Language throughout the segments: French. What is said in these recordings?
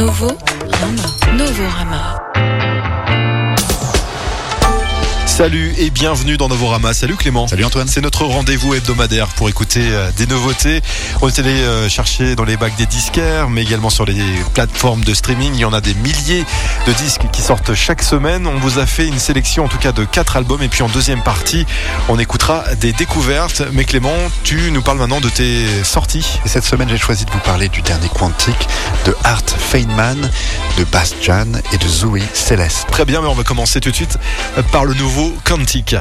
Novo Rama. Novo Rama. Salut et bienvenue dans Novorama. Salut Clément. Salut Antoine. C'est notre rendez-vous hebdomadaire pour écouter euh, des nouveautés. On est allé euh, chercher dans les bacs des disquaires, mais également sur les plateformes de streaming. Il y en a des milliers de disques qui sortent chaque semaine. On vous a fait une sélection en tout cas de quatre albums et puis en deuxième partie, on écoutera des découvertes. Mais Clément, tu nous parles maintenant de tes sorties. Et cette semaine, j'ai choisi de vous parler du dernier Quantique, de Art Feynman, de Bastian et de Zoe Céleste. Très bien, mais on va commencer tout de suite par le nouveau Quantique.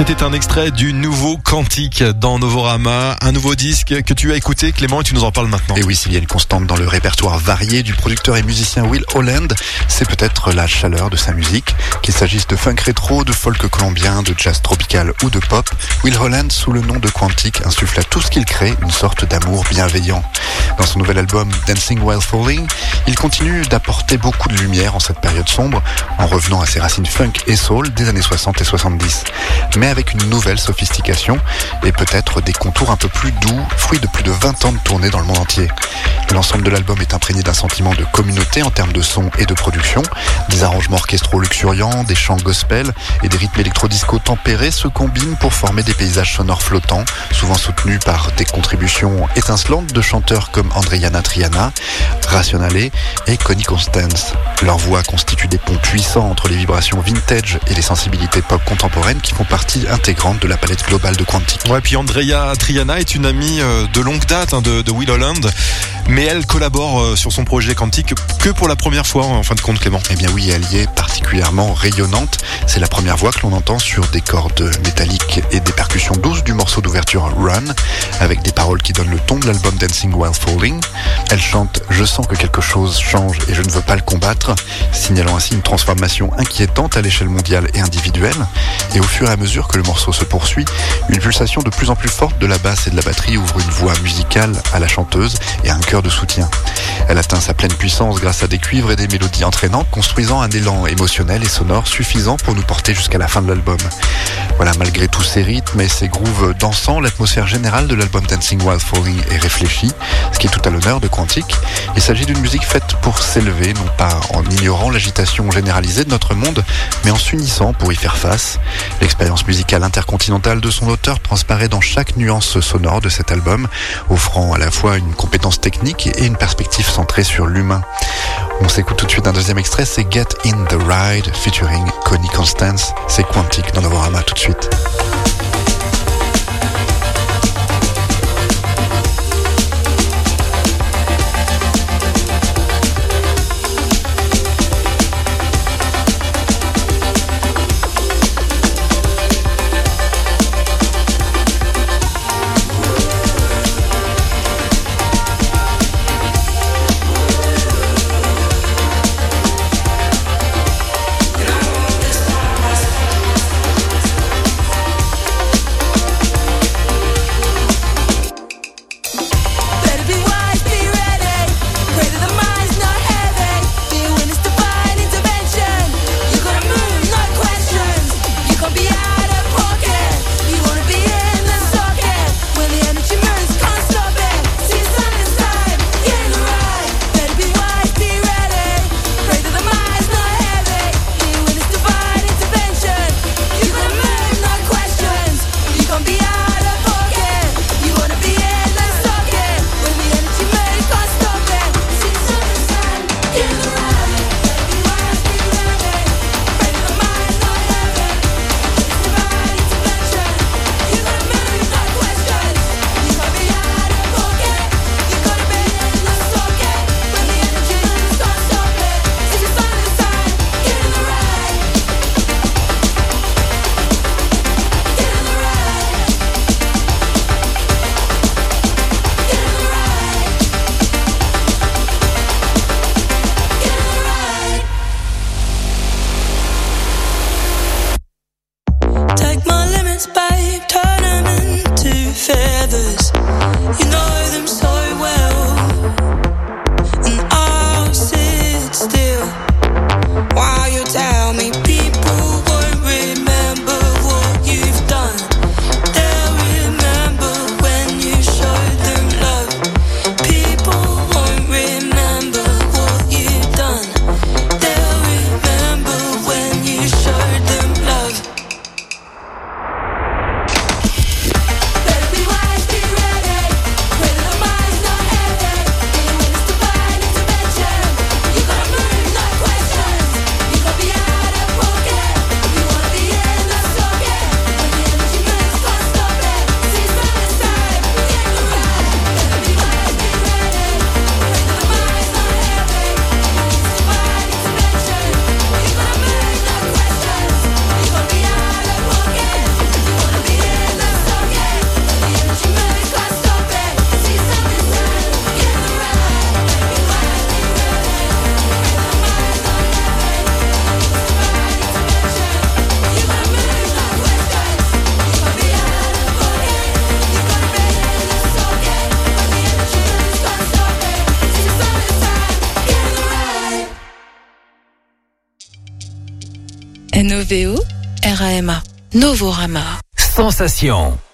C'était un extrait du nouveau Quantique dans Novorama, un nouveau disque que tu as écouté Clément et tu nous en parles maintenant. Et oui, s'il y a une constante dans le répertoire varié du producteur et musicien Will Holland, c'est peut-être la chaleur de sa musique. Qu'il s'agisse de funk rétro, de folk colombien, de jazz tropical ou de pop, Will Holland, sous le nom de Quantique, insuffle à tout ce qu'il crée une sorte d'amour bienveillant. Dans son nouvel album Dancing While Falling, il continue d'apporter beaucoup de lumière en cette période sombre, en revenant à ses racines funk et soul des années 60 et 70. Mais avec une nouvelle sophistication et peut-être des contours un peu plus doux, fruit de plus de 20 ans de tournée dans le monde entier. L'ensemble de l'album est imprégné d'un sentiment de communauté en termes de son et de production. Des arrangements orchestraux luxuriants, des chants gospel et des rythmes électro-disco tempérés se combinent pour former des paysages sonores flottants, souvent soutenus par des contributions étincelantes de chanteurs comme Andriana Triana, Rationale et Connie Constance. Leur voix constitue des ponts puissants entre les vibrations vintage et les sensibilités pop contemporaines qui font partie intégrante de la palette globale de Quantique. Ouais, puis Andrea Triana est une amie euh, de longue date hein, de, de Will Holland. mais elle collabore euh, sur son projet Quantique que pour la première fois en fin de compte Clément. Eh bien oui, elle y est particulièrement rayonnante. C'est la première voix que l'on entend sur des cordes métalliques et des percussions douces du morceau d'ouverture Run, avec des paroles qui donnent le ton de l'album Dancing While Falling. Elle chante Je sens que quelque chose change et je ne veux pas le combattre, signalant ainsi une transformation inquiétante à l'échelle mondiale et individuelle. Et au fur et à mesure que le morceau se poursuit, une pulsation de plus en plus forte de la basse et de la batterie ouvre une voix musicale à la chanteuse et un cœur de soutien. Elle atteint sa pleine puissance grâce à des cuivres et des mélodies entraînantes, construisant un élan émotionnel et sonore suffisant pour nous porter jusqu'à la fin de l'album. Voilà, malgré tous ces rythmes et ces grooves dansants, l'atmosphère générale de l'album Dancing While Falling est réfléchie, ce qui est tout à l'honneur de Quantique. Il s'agit d'une musique faite pour s'élever, non pas en ignorant l'agitation généralisée de notre monde, mais en s'unissant pour y faire face. L'expérience musicale intercontinentale de son auteur transparaît dans chaque nuance sonore de cet album, offrant à la fois une compétence technique et une perspective centrée sur l'humain. On s'écoute tout de suite un deuxième extrait, c'est Get in the Ride featuring Connie Constance. C'est Quantique dans Novorama tout de suite. Novorama. Sensation.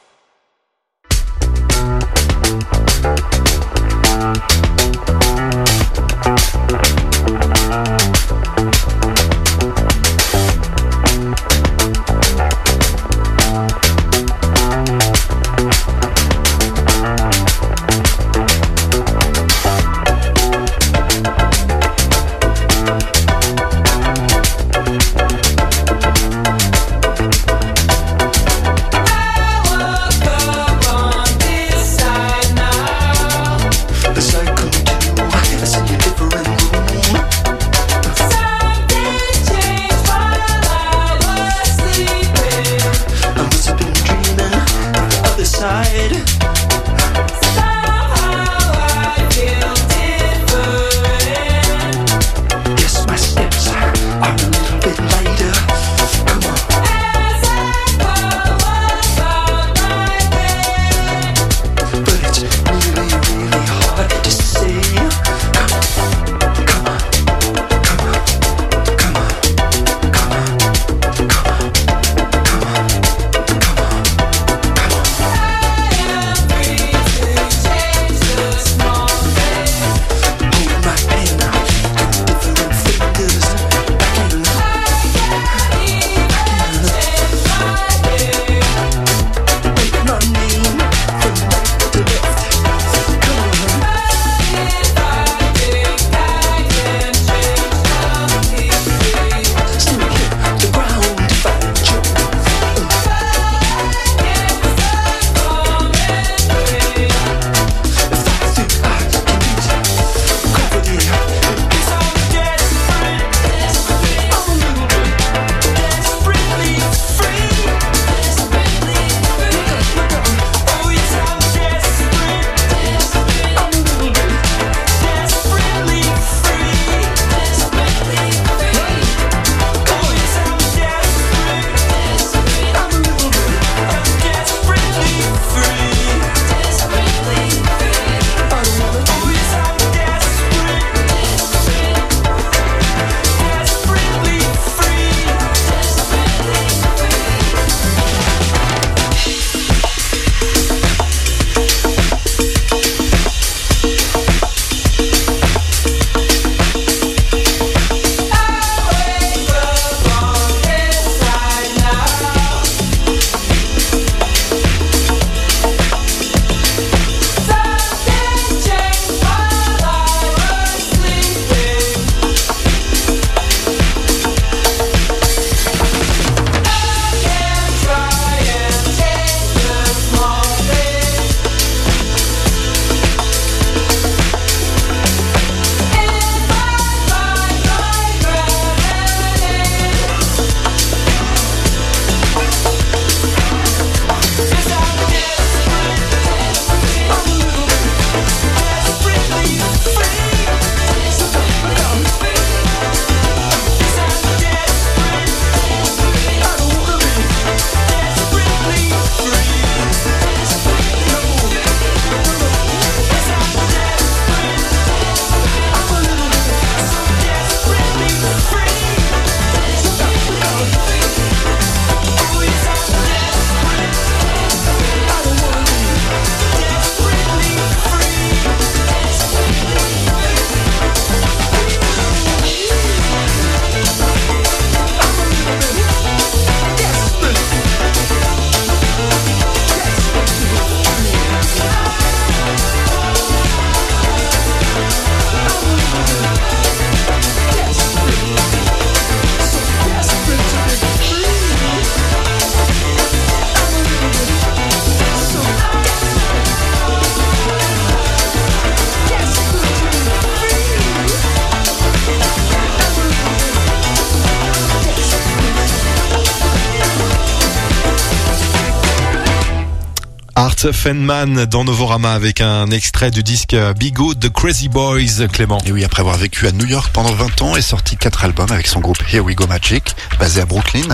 Fenman dans Novorama avec un extrait du disque Bigo The Crazy Boys, Clément. Et oui, après avoir vécu à New York pendant 20 ans et sorti quatre albums avec son groupe Here We Go Magic, basé à Brooklyn,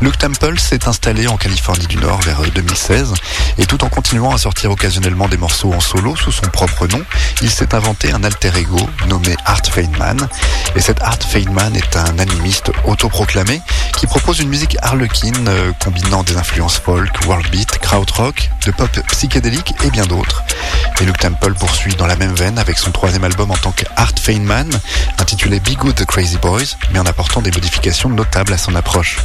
Luke Temple s'est installé en Californie du Nord vers 2016 et tout en continuant à sortir occasionnellement des morceaux en solo sous son propre nom, il s'est inventé un alter ego nommé Art Feynman. Et cet Art Feynman est un animiste autoproclamé qui propose une musique harlequine euh, combinant des influences folk, world beat, krautrock, de pop psychédélique et bien d'autres. Et Luke Temple poursuit dans la même veine avec son troisième album en tant que Art Feynman, intitulé Be Good the Crazy Boys, mais en apportant des modifications notables à son approche.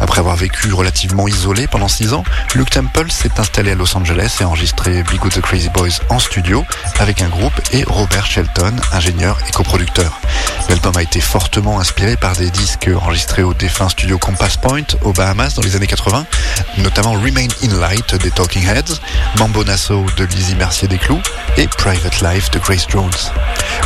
Après avoir vécu relativement isolé pendant six ans, Luke Temple s'est installé à Los Angeles et a enregistré Be Good the Crazy Boys en studio avec un groupe et Robert Shelton, ingénieur et coproducteur. L'album a été fortement inspiré par des disques enregistrés au défunt studio Compass Point aux Bahamas dans les années 80, notamment Remain in Light des Talking Heads, Mambo Nassau de Lizzie Mercier des Clous et Private Life de Grace Jones.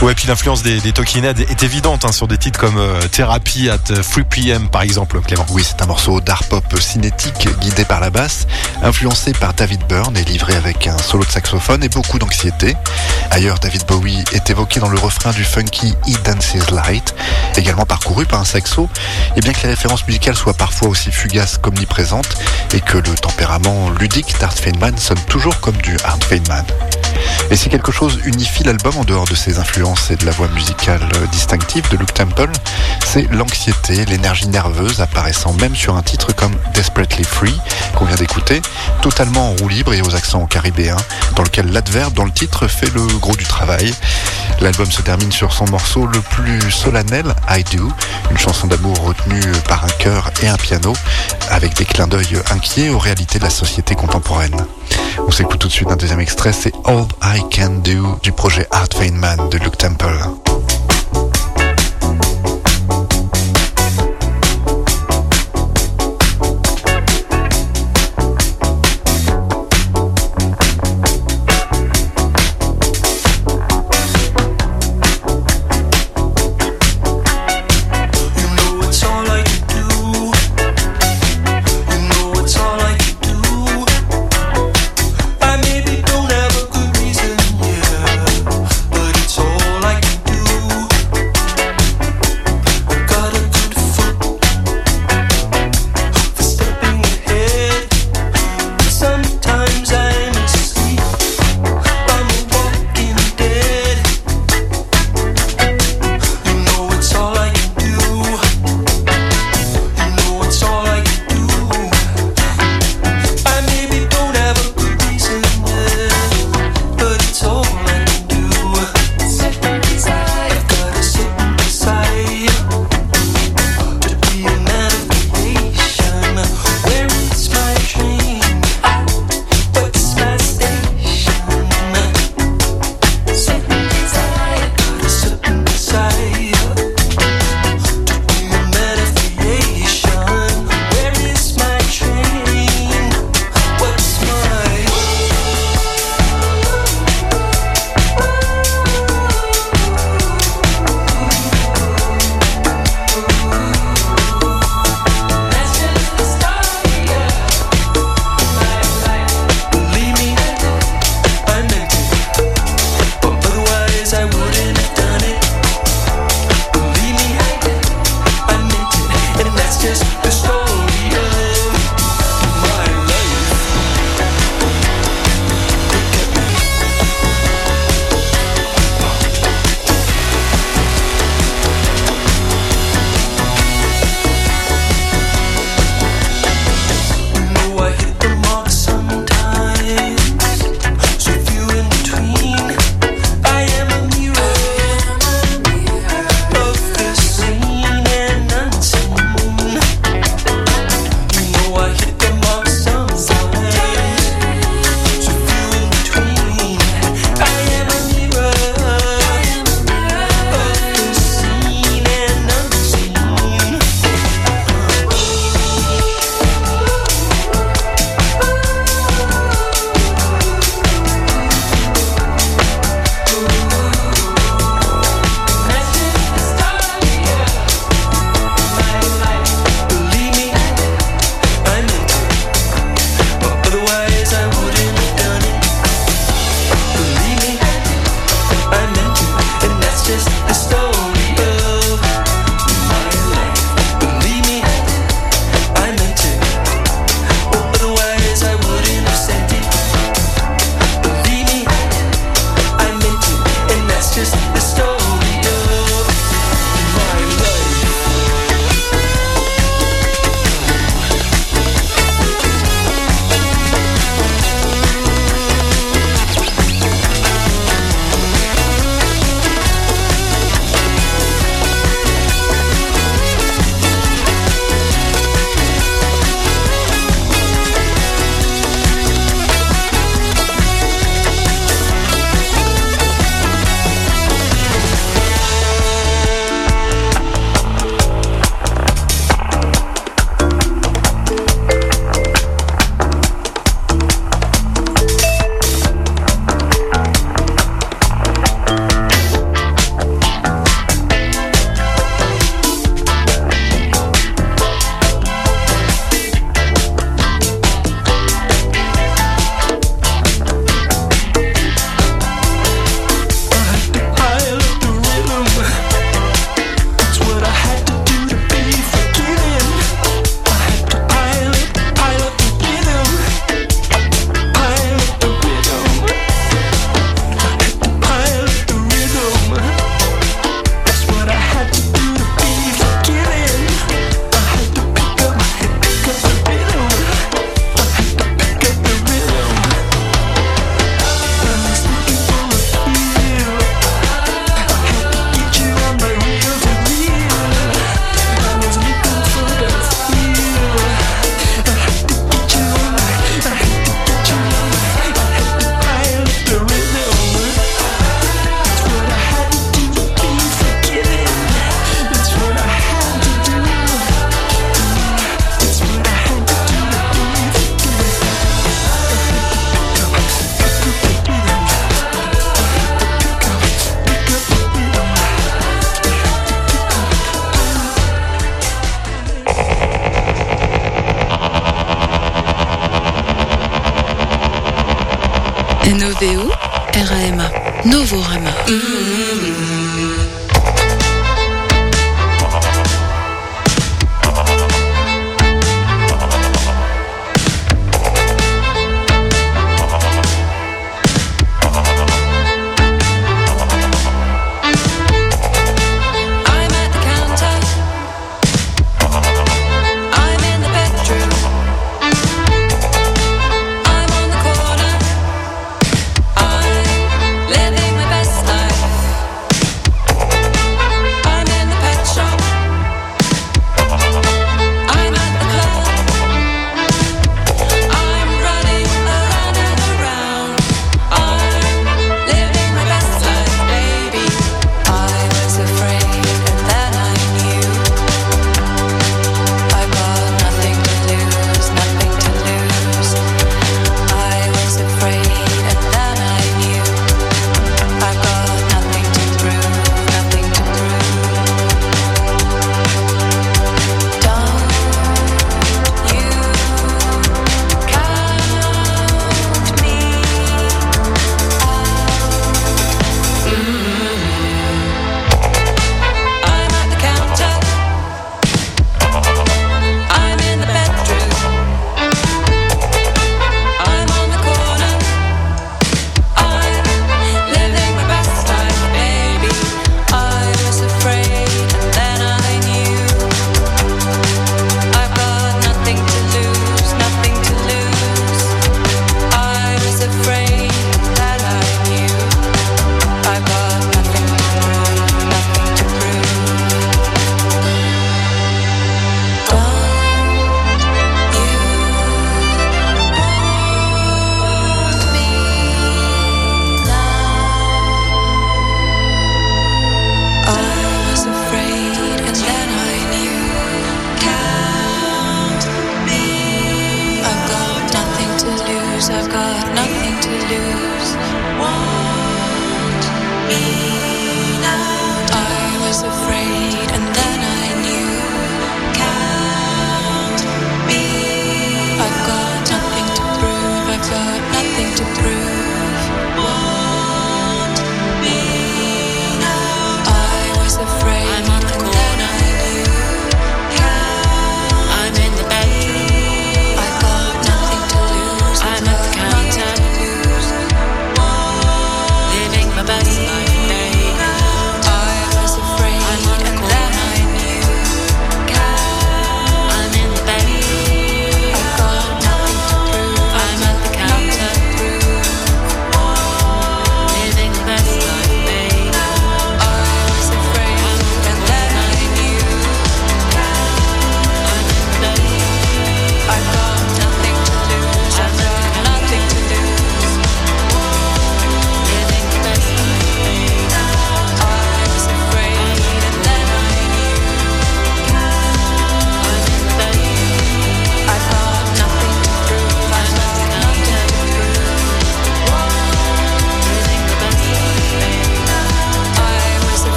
Ouais, puis l'influence des, des Talking Heads est évidente hein, sur des titres comme euh, Therapy at 3 PM par exemple, Clément. Oui, c'est un morceau d'art pop cinétique guidé par la basse, influencé par David Byrne et livré avec un solo de saxophone et beaucoup d'anxiété. Ailleurs, David Bowie est évoqué dans le refrain du funky He Dances Light, également parcouru par un saxo, et bien que les références musicales soient parfois aussi fugaces qu'omniprésentes, et que le tempérament ludique d'Art Feynman sonne toujours comme du Art Feynman. Et si quelque chose unifie l'album en dehors de ses influences et de la voix musicale distinctive de Luke Temple, c'est l'anxiété, l'énergie nerveuse apparaissant même sur un titre comme Desperately Free, qu'on vient d'écouter, totalement en roue libre et aux accents caribéens, dans lequel l'adverbe dans le titre fait le gros du travail. L'album se termine sur son morceau le plus solennel, I Do, une chanson d'amour retenue par un chœur et un piano, avec des clins d'œil inquiets aux réalités de la société contemporaine. On s'écoute tout de suite un deuxième extrait, c'est All I Can Do du projet Art Feynman de Luke Temple.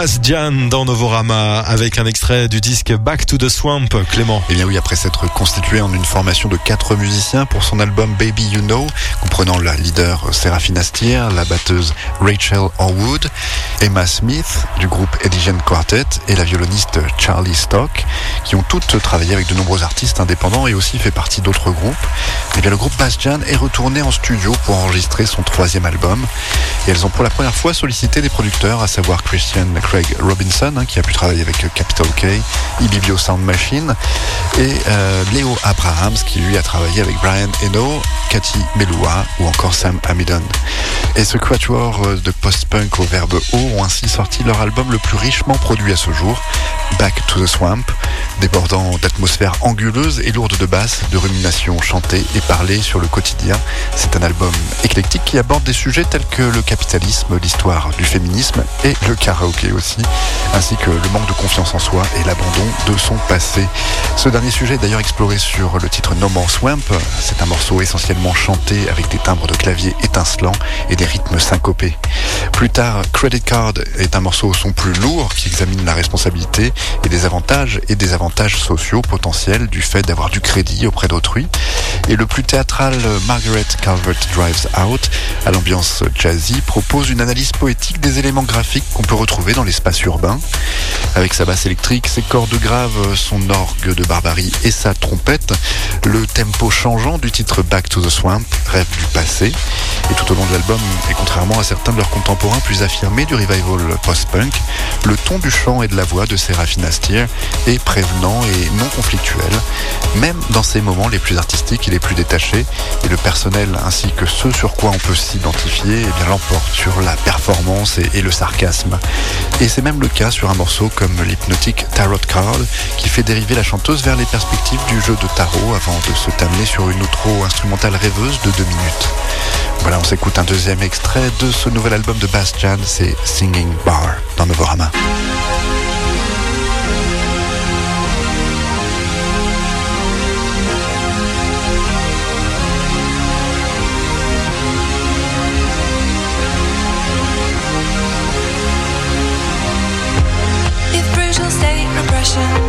Bass Jan dans Novorama avec un extrait du disque Back to the Swamp, Clément. Et bien oui, après s'être constitué en une formation de quatre musiciens pour son album Baby You Know, comprenant la leader Serafina Stier, la batteuse Rachel Horwood, Emma Smith du groupe Edition Quartet et la violoniste Charlie Stock, qui ont toutes travaillé avec de nombreux artistes indépendants et aussi fait partie d'autres groupes. Et bien le groupe Bass Jan est retourné en studio pour enregistrer son troisième album. Et elles ont pour la première fois sollicité des producteurs, à savoir Christian Craig Robinson, hein, qui a pu travailler avec Capital K, Ibibio Sound Machine, et euh, Léo Abrahams, qui lui a travaillé avec Brian Eno, Cathy Melua ou encore Sam Amidon. Et ce quatuor euh, de post-punk au verbe haut ont ainsi sorti leur album le plus richement produit à ce jour, Back to the Swamp, débordant d'atmosphères anguleuses et lourdes de basses, de ruminations chantées et parlées sur le quotidien. C'est un album éclectique qui aborde des sujets tels que le capitalisme, l'histoire du féminisme et le karaoké ainsi que le manque de confiance en soi et l'abandon de son passé. Ce dernier sujet est d'ailleurs exploré sur le titre No More Swamp. C'est un morceau essentiellement chanté avec des timbres de clavier étincelants et des rythmes syncopés. Plus tard, Credit Card est un morceau au son plus lourd qui examine la responsabilité et des avantages et des avantages sociaux potentiels du fait d'avoir du crédit auprès d'autrui. Et le plus théâtral Margaret Calvert Drives Out, à l'ambiance jazzy, propose une analyse poétique des éléments graphiques qu'on peut retrouver dans l'espace urbain. Avec sa basse électrique, ses cordes graves, son orgue de barbarie et sa trompette, le tempo changeant du titre Back to the Swamp rêve du passé. Et tout au long de l'album, et contrairement à certains de leurs contemporains plus affirmés du revival post-punk, le ton du chant et de la voix de Serafina Stier est prévenant et non conflictuel, même dans ses moments les plus artistiques et les plus détachés, et le personnel ainsi que ce sur quoi on peut s'identifier eh l'emporte sur la performance et le sarcasme. Et c'est même le cas sur un morceau comme l'hypnotique Tarot Card, qui fait dériver la chanteuse vers les perspectives du jeu de tarot avant de se terminer sur une outro instrumentale rêveuse de deux minutes. Voilà, on s'écoute un deuxième extrait de ce nouvel album de Bass Jan, c'est Singing Bar dans Novorama. passion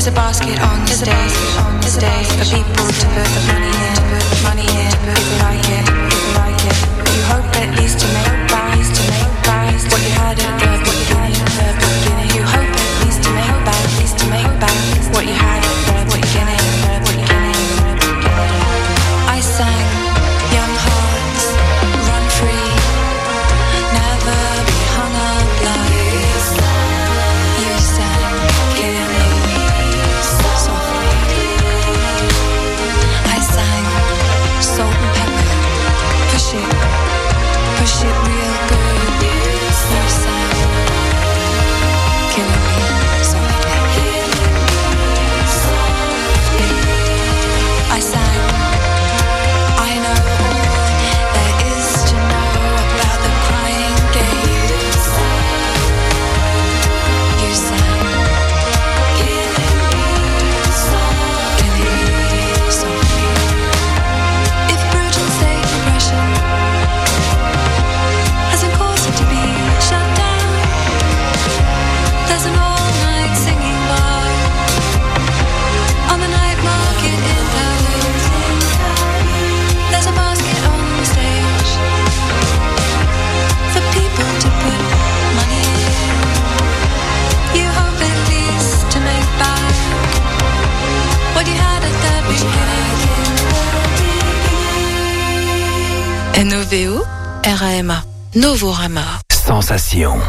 There's a basket on the stage, stage for people to put DRM. Novorama. Sensation.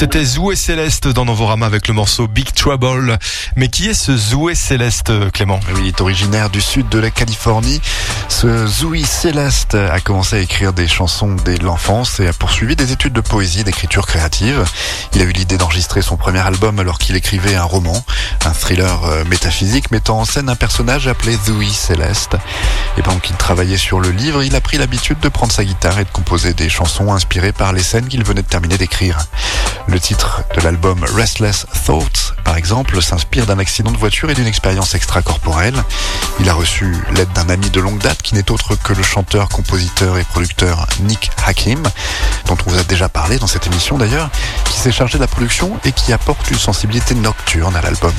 C'était Zoué Céleste dans Novorama avec le morceau Big Trouble. Mais qui est ce Zoué Céleste, Clément? Oui, il est originaire du sud de la Californie. Ce Zoui Céleste a commencé à écrire des chansons dès l'enfance et a poursuivi des études de poésie d'écriture créative. Il a eu l'idée d'enregistrer son premier album alors qu'il écrivait un roman, un thriller euh, métaphysique mettant en scène un personnage appelé Zoui Céleste. Et pendant qu'il travaillait sur le livre, il a pris l'habitude de prendre sa guitare et de composer des chansons inspirées par les scènes qu'il venait de terminer d'écrire. Le titre de l'album Restless Thoughts, par exemple, s'inspire d'un accident de voiture et d'une expérience extracorporelle. Il a reçu l'aide d'un ami de longue date qui n'est autre que le chanteur, compositeur et producteur Nick Hakim, dont on vous a déjà parlé dans cette émission d'ailleurs, qui s'est chargé de la production et qui apporte une sensibilité nocturne à l'album.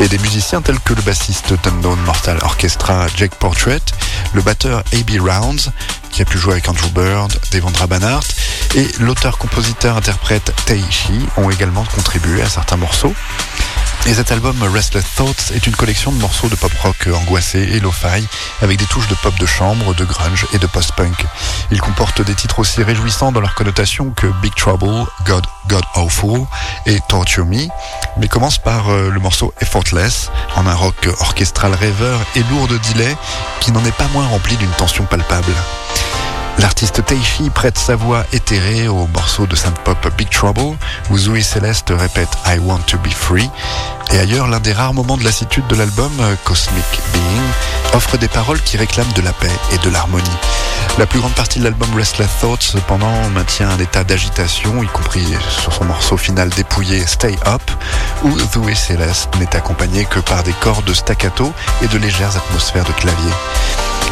Et des musiciens tels que le bassiste d'Unknown Mortal Orchestra Jake Portrait, le batteur A.B. Rounds, qui a pu jouer avec Andrew Bird, Devendra Banhart, et l'auteur-compositeur-interprète Taishi ont également contribué à certains morceaux. Et cet album Restless Thoughts est une collection de morceaux de pop rock angoissé et lo-fi avec des touches de pop de chambre, de grunge et de post-punk. Il comporte des titres aussi réjouissants dans leur connotation que Big Trouble, God, God Awful et Torture Me, mais commence par euh, le morceau Effortless en un rock orchestral rêveur et lourd de delay qui n'en est pas moins rempli d'une tension palpable. L'artiste Teishi prête sa voix éthérée au morceau de synth-pop Big Trouble, où Zoe Celeste répète I want to be free. Et ailleurs, l'un des rares moments de lassitude de l'album, euh, Cosmic Being, offre des paroles qui réclament de la paix et de l'harmonie. La plus grande partie de l'album Restless Thoughts, cependant, maintient un état d'agitation, y compris sur son morceau final dépouillé Stay Up, où Zoe Celeste n'est accompagnée que par des cordes staccato et de légères atmosphères de clavier.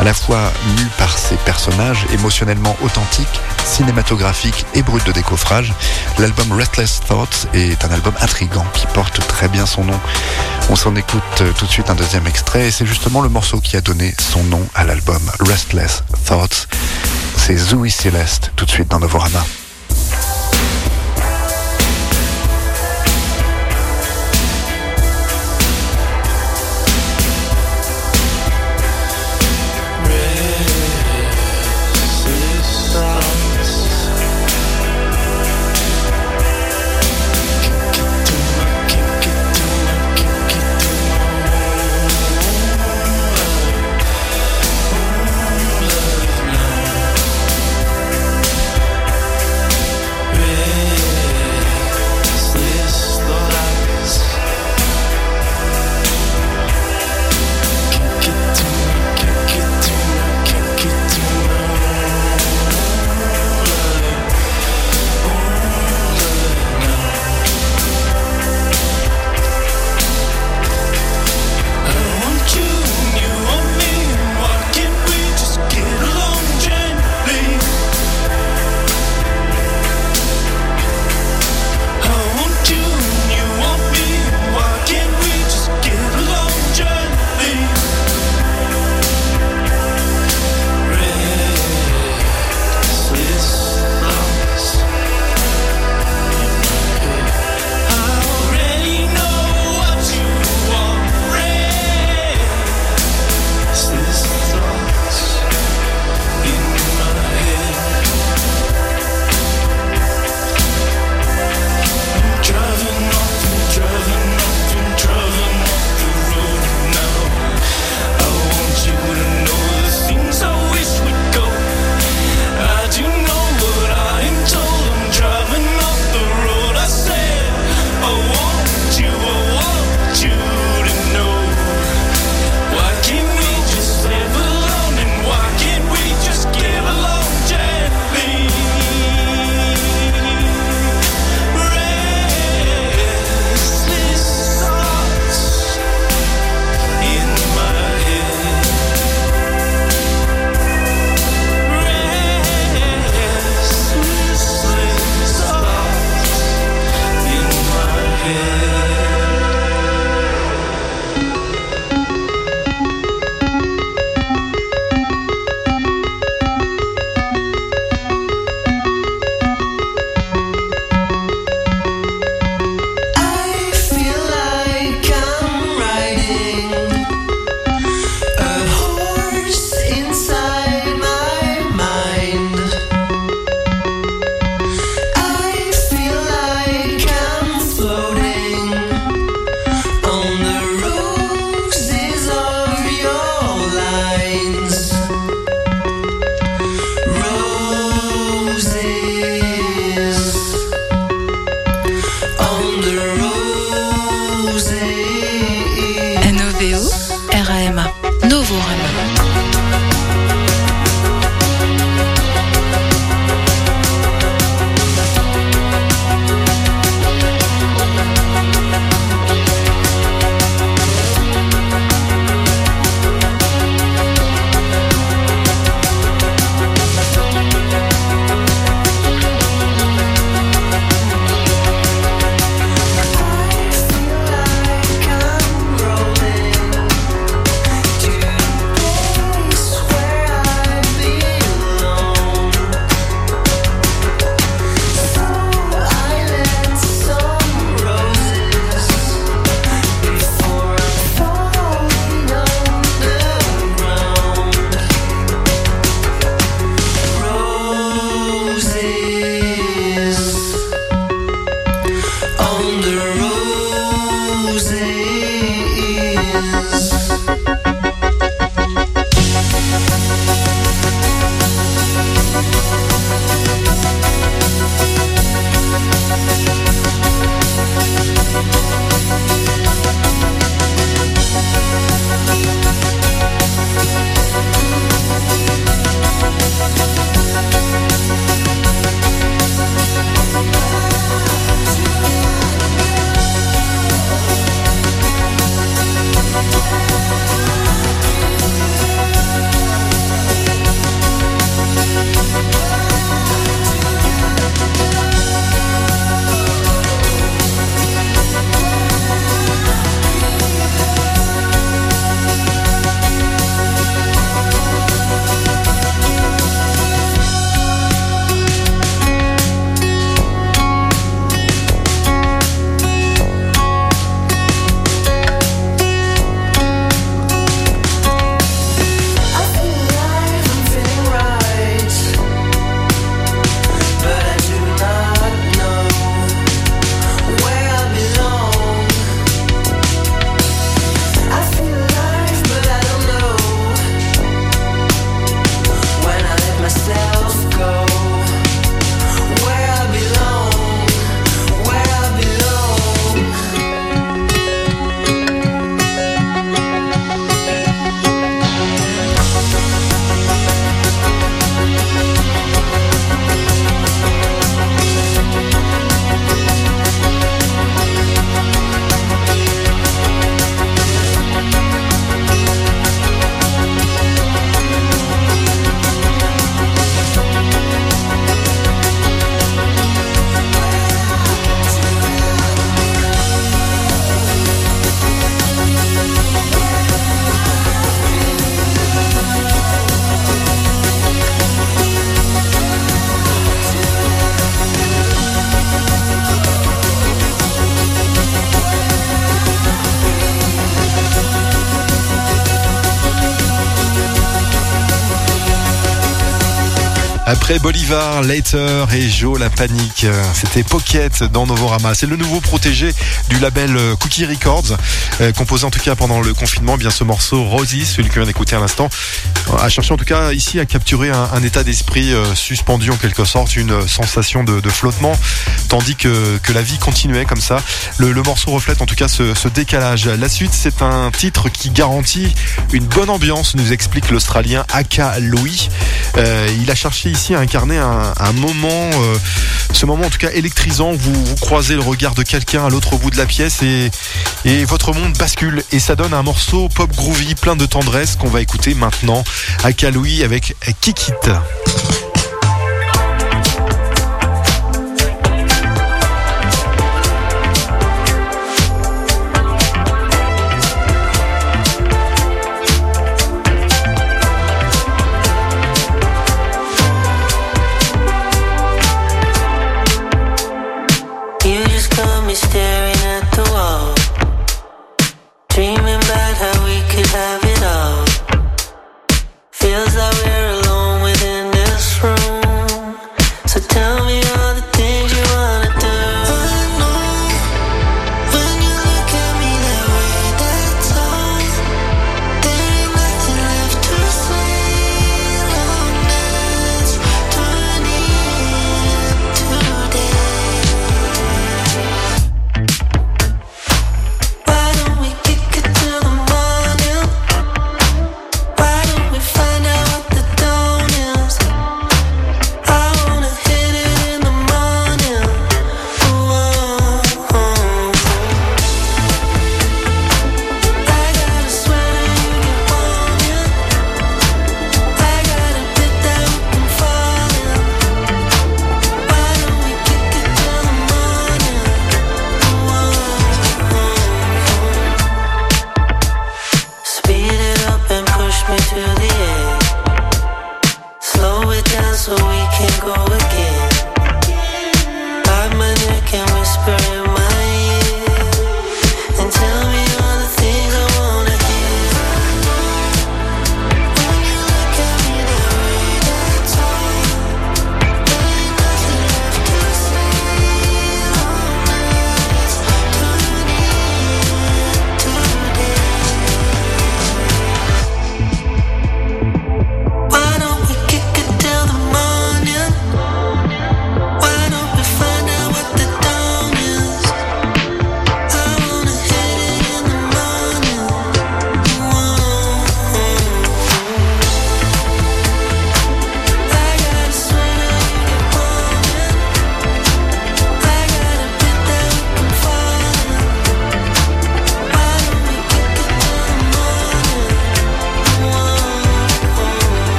À la fois mu par ses personnages émotionnellement authentiques, cinématographiques et brut de décoffrage, l'album Restless Thoughts est un album intrigant qui porte très bien son On s'en écoute euh, tout de suite un deuxième extrait et c'est justement le morceau qui a donné son nom à l'album Restless Thoughts. C'est Zoe Celeste tout de suite dans Novorama. Après Bolivar, Later et Joe La Panique, c'était Pocket dans Novorama. C'est le nouveau protégé du label euh, Cookie Records, euh, composé en tout cas pendant le confinement. Bien ce morceau Rosie, celui que vient d'écouter à l'instant, euh, a cherché en tout cas ici à capturer un, un état d'esprit euh, suspendu en quelque sorte, une sensation de, de flottement, tandis que, que la vie continuait comme ça. Le, le morceau reflète en tout cas ce, ce décalage. La suite, c'est un titre qui garantit une bonne ambiance, nous explique l'Australien Aka Louis. Euh, il a cherché ici à incarner un, un moment, euh, ce moment en tout cas électrisant. où Vous, vous croisez le regard de quelqu'un à l'autre bout de la pièce et, et votre monde bascule. Et ça donne un morceau pop groovy plein de tendresse qu'on va écouter maintenant. Aka Louis avec Kikit.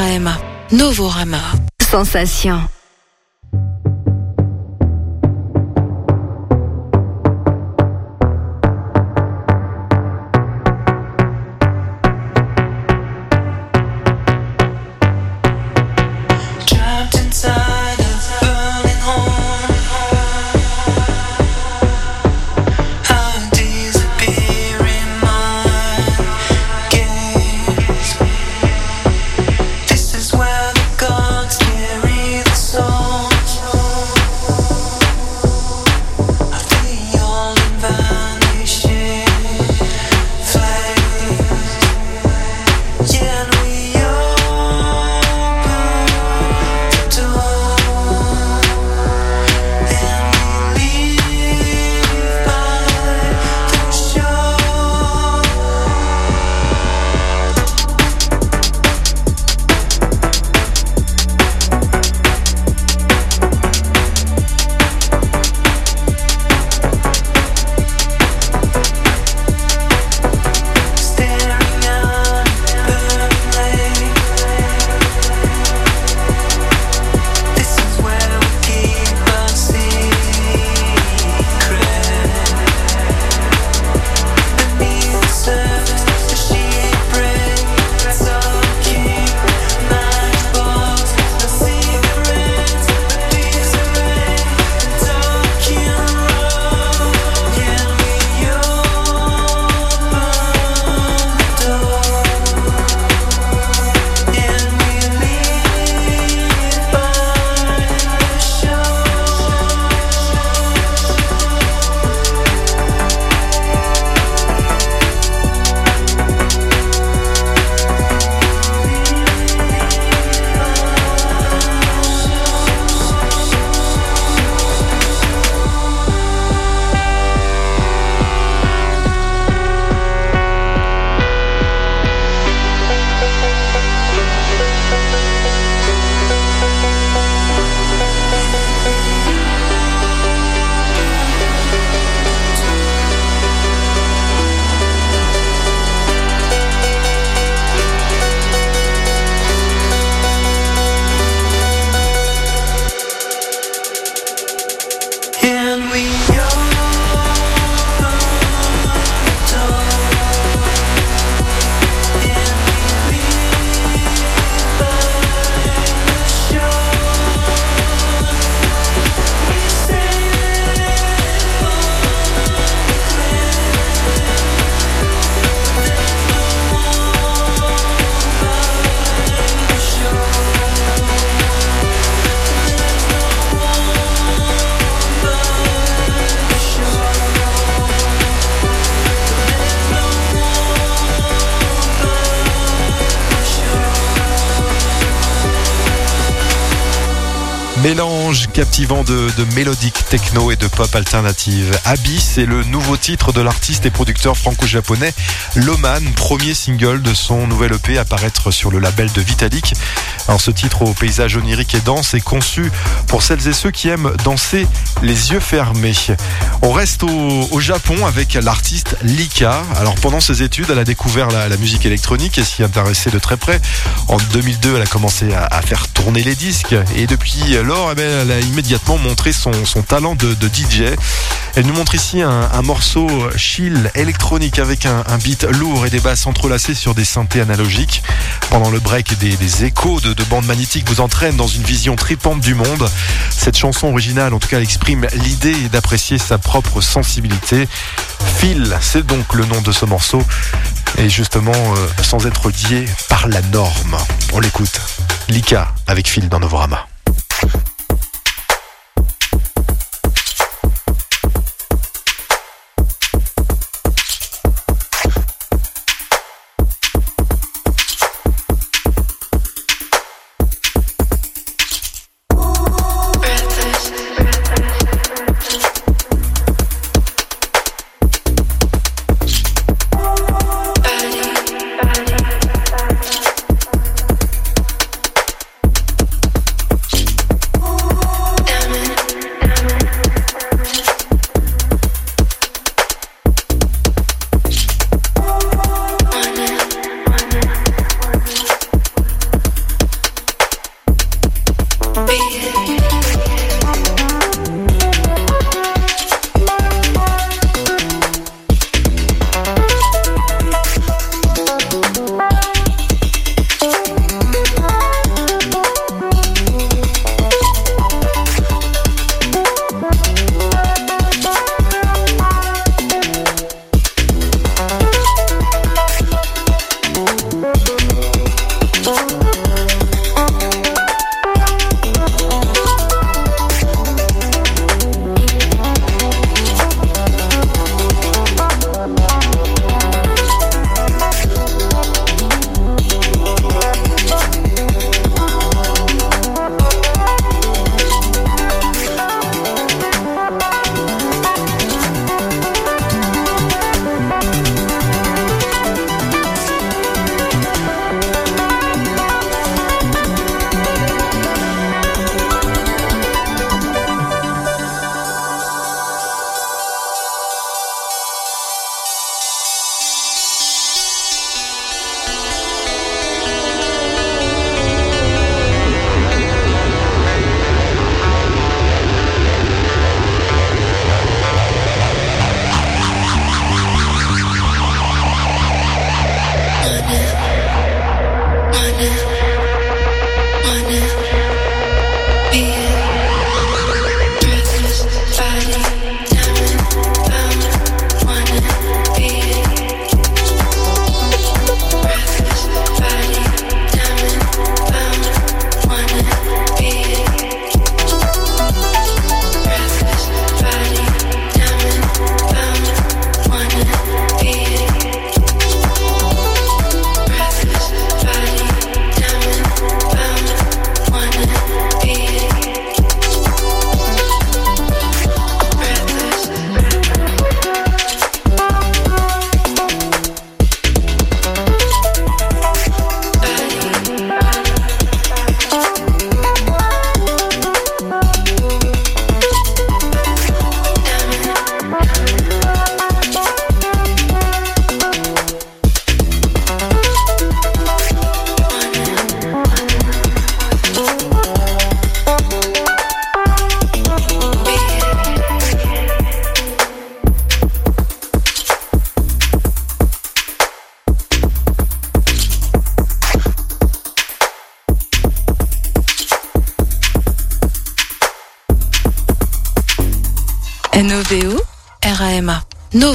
RAMA. Novorama. Sensation. Mélange captivant de, mélodique techno et de pop alternative. Abyss est le nouveau titre de l'artiste et producteur franco-japonais Loman, premier single de son nouvel EP à paraître sur le label de Vitalik. Alors ce titre au paysage onirique et dense est conçu pour celles et ceux qui aiment danser les yeux fermés. On reste au, Japon avec l'artiste Lika. Alors pendant ses études, elle a découvert la, musique électronique et s'y intéressait de très près. En 2002, elle a commencé à, à faire tourner les disques et depuis lors, ben, elle a immédiatement montré son, talent de, DJ. Elle nous montre ici un, morceau chill électronique avec un, beat lourd et des basses entrelacées sur des synthés analogiques. Pendant le break, des, échos de, de bandes magnétiques vous entraînent dans une vision tripante du monde. Cette chanson originale, en tout cas, exprime l'idée d'apprécier sa propre sensibilité. Phil, c'est donc le nom de ce morceau. Et justement, euh, sans être guié par la norme. On l'écoute. Lika avec Phil dans Novorama.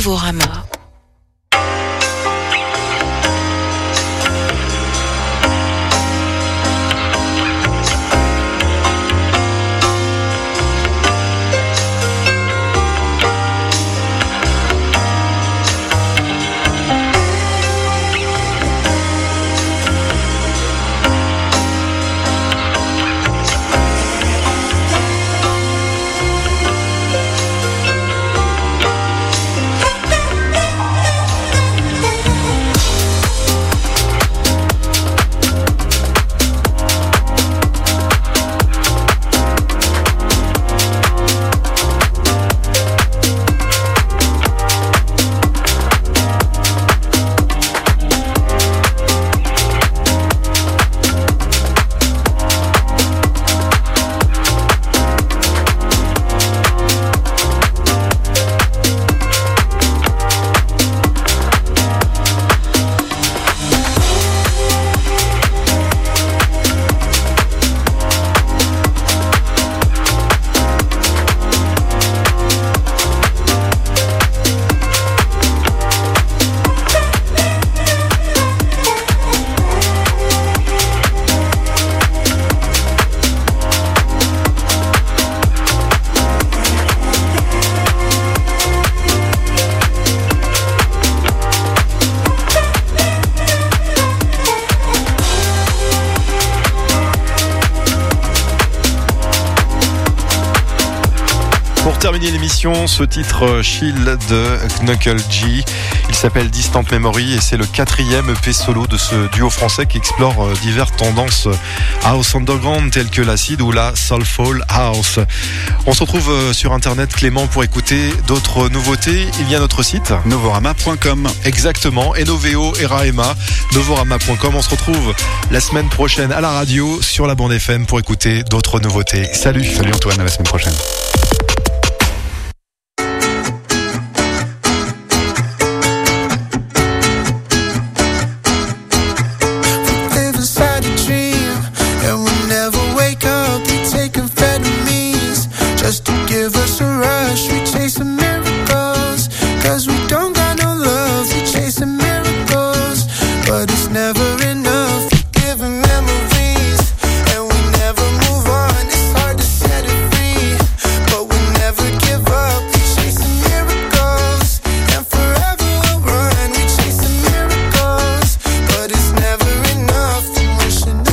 Thank ce titre euh, Shield de Knuckle G. Il s'appelle Distant Memory et c'est le quatrième EP solo de ce duo français qui explore euh, diverses tendances house underground telles que l'acid ou la soulful house. On se retrouve euh, sur internet Clément pour écouter d'autres nouveautés. Il y a notre site. Novorama.com. Exactement, Novo RAMA, novorama.com. On se retrouve la semaine prochaine à la radio sur la bande FM pour écouter d'autres nouveautés. Salut. Salut Antoine, à la semaine prochaine.